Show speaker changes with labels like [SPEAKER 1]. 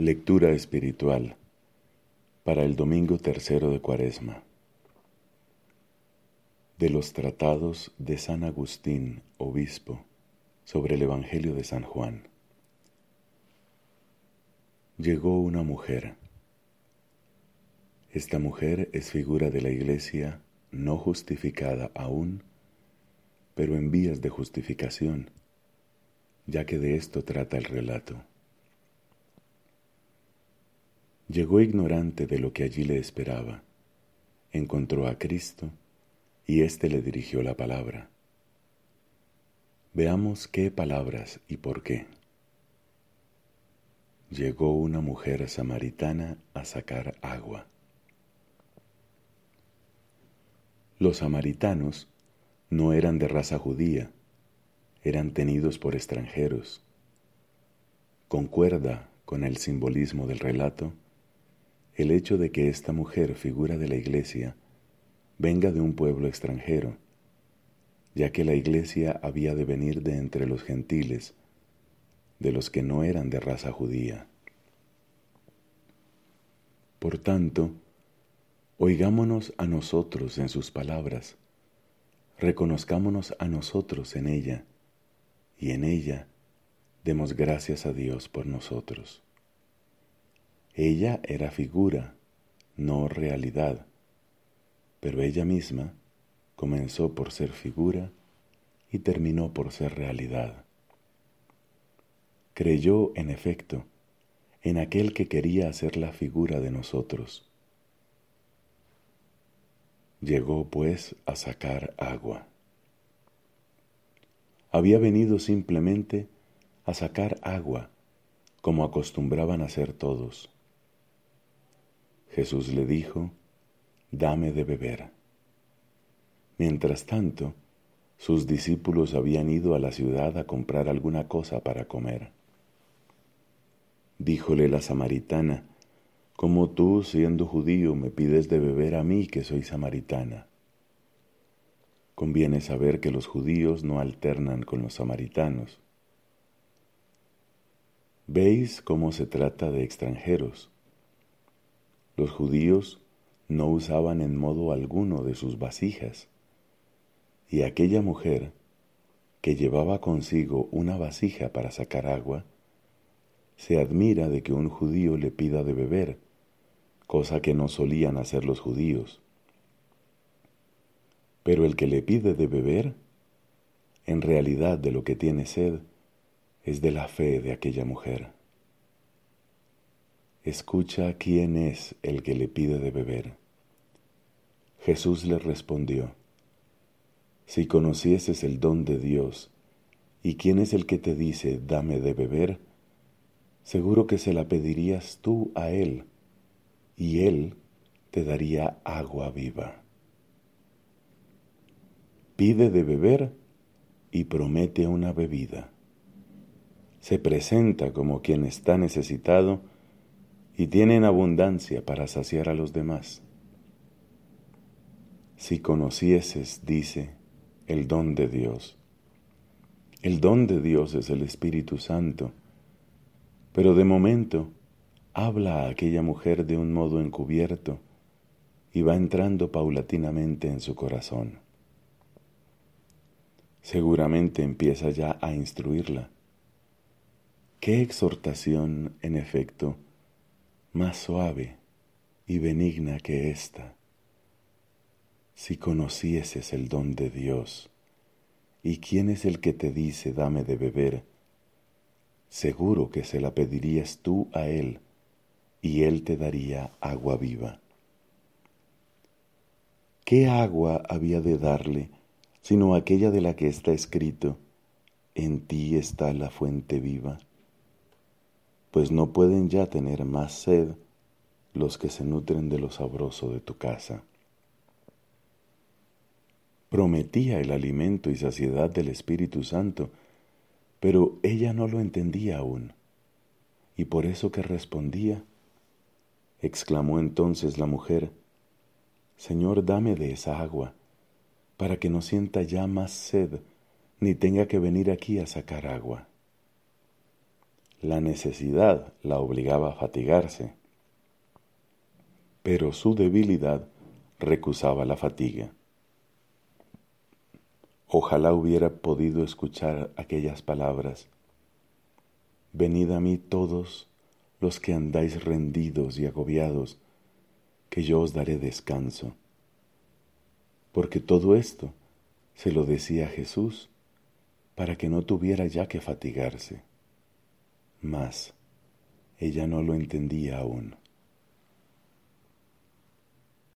[SPEAKER 1] Lectura espiritual para el domingo tercero de Cuaresma. De los tratados de San Agustín, obispo, sobre el Evangelio de San Juan. Llegó una mujer. Esta mujer es figura de la Iglesia no justificada aún, pero en vías de justificación, ya que de esto trata el relato. Llegó ignorante de lo que allí le esperaba, encontró a Cristo y éste le dirigió la palabra. Veamos qué palabras y por qué. Llegó una mujer samaritana a sacar agua. Los samaritanos no eran de raza judía, eran tenidos por extranjeros. Concuerda con el simbolismo del relato el hecho de que esta mujer, figura de la iglesia, venga de un pueblo extranjero, ya que la iglesia había de venir de entre los gentiles, de los que no eran de raza judía. Por tanto, oigámonos a nosotros en sus palabras, reconozcámonos a nosotros en ella, y en ella demos gracias a Dios por nosotros. Ella era figura, no realidad, pero ella misma comenzó por ser figura y terminó por ser realidad. Creyó, en efecto, en aquel que quería hacer la figura de nosotros. Llegó, pues, a sacar agua. Había venido simplemente a sacar agua, como acostumbraban a hacer todos. Jesús le dijo, dame de beber. Mientras tanto, sus discípulos habían ido a la ciudad a comprar alguna cosa para comer. Díjole la samaritana, ¿Cómo tú, siendo judío, me pides de beber a mí que soy samaritana? Conviene saber que los judíos no alternan con los samaritanos. ¿Veis cómo se trata de extranjeros? Los judíos no usaban en modo alguno de sus vasijas, y aquella mujer, que llevaba consigo una vasija para sacar agua, se admira de que un judío le pida de beber, cosa que no solían hacer los judíos. Pero el que le pide de beber, en realidad de lo que tiene sed, es de la fe de aquella mujer. Escucha quién es el que le pide de beber. Jesús le respondió, Si conocieses el don de Dios, y quién es el que te dice, dame de beber, seguro que se la pedirías tú a Él, y Él te daría agua viva. Pide de beber y promete una bebida. Se presenta como quien está necesitado, y tienen abundancia para saciar a los demás. Si conocieses, dice, el don de Dios. El don de Dios es el Espíritu Santo, pero de momento habla a aquella mujer de un modo encubierto y va entrando paulatinamente en su corazón. Seguramente empieza ya a instruirla. ¿Qué exhortación, en efecto, más suave y benigna que ésta. Si conocieses el don de Dios, y quién es el que te dice dame de beber, seguro que se la pedirías tú a Él, y Él te daría agua viva. ¿Qué agua había de darle sino aquella de la que está escrito, en ti está la fuente viva? Pues no pueden ya tener más sed los que se nutren de lo sabroso de tu casa. Prometía el alimento y saciedad del Espíritu Santo, pero ella no lo entendía aún, y por eso que respondía, exclamó entonces la mujer, Señor, dame de esa agua, para que no sienta ya más sed, ni tenga que venir aquí a sacar agua. La necesidad la obligaba a fatigarse, pero su debilidad recusaba la fatiga. Ojalá hubiera podido escuchar aquellas palabras. Venid a mí todos los que andáis rendidos y agobiados, que yo os daré descanso. Porque todo esto se lo decía Jesús para que no tuviera ya que fatigarse. Mas ella no lo entendía aún.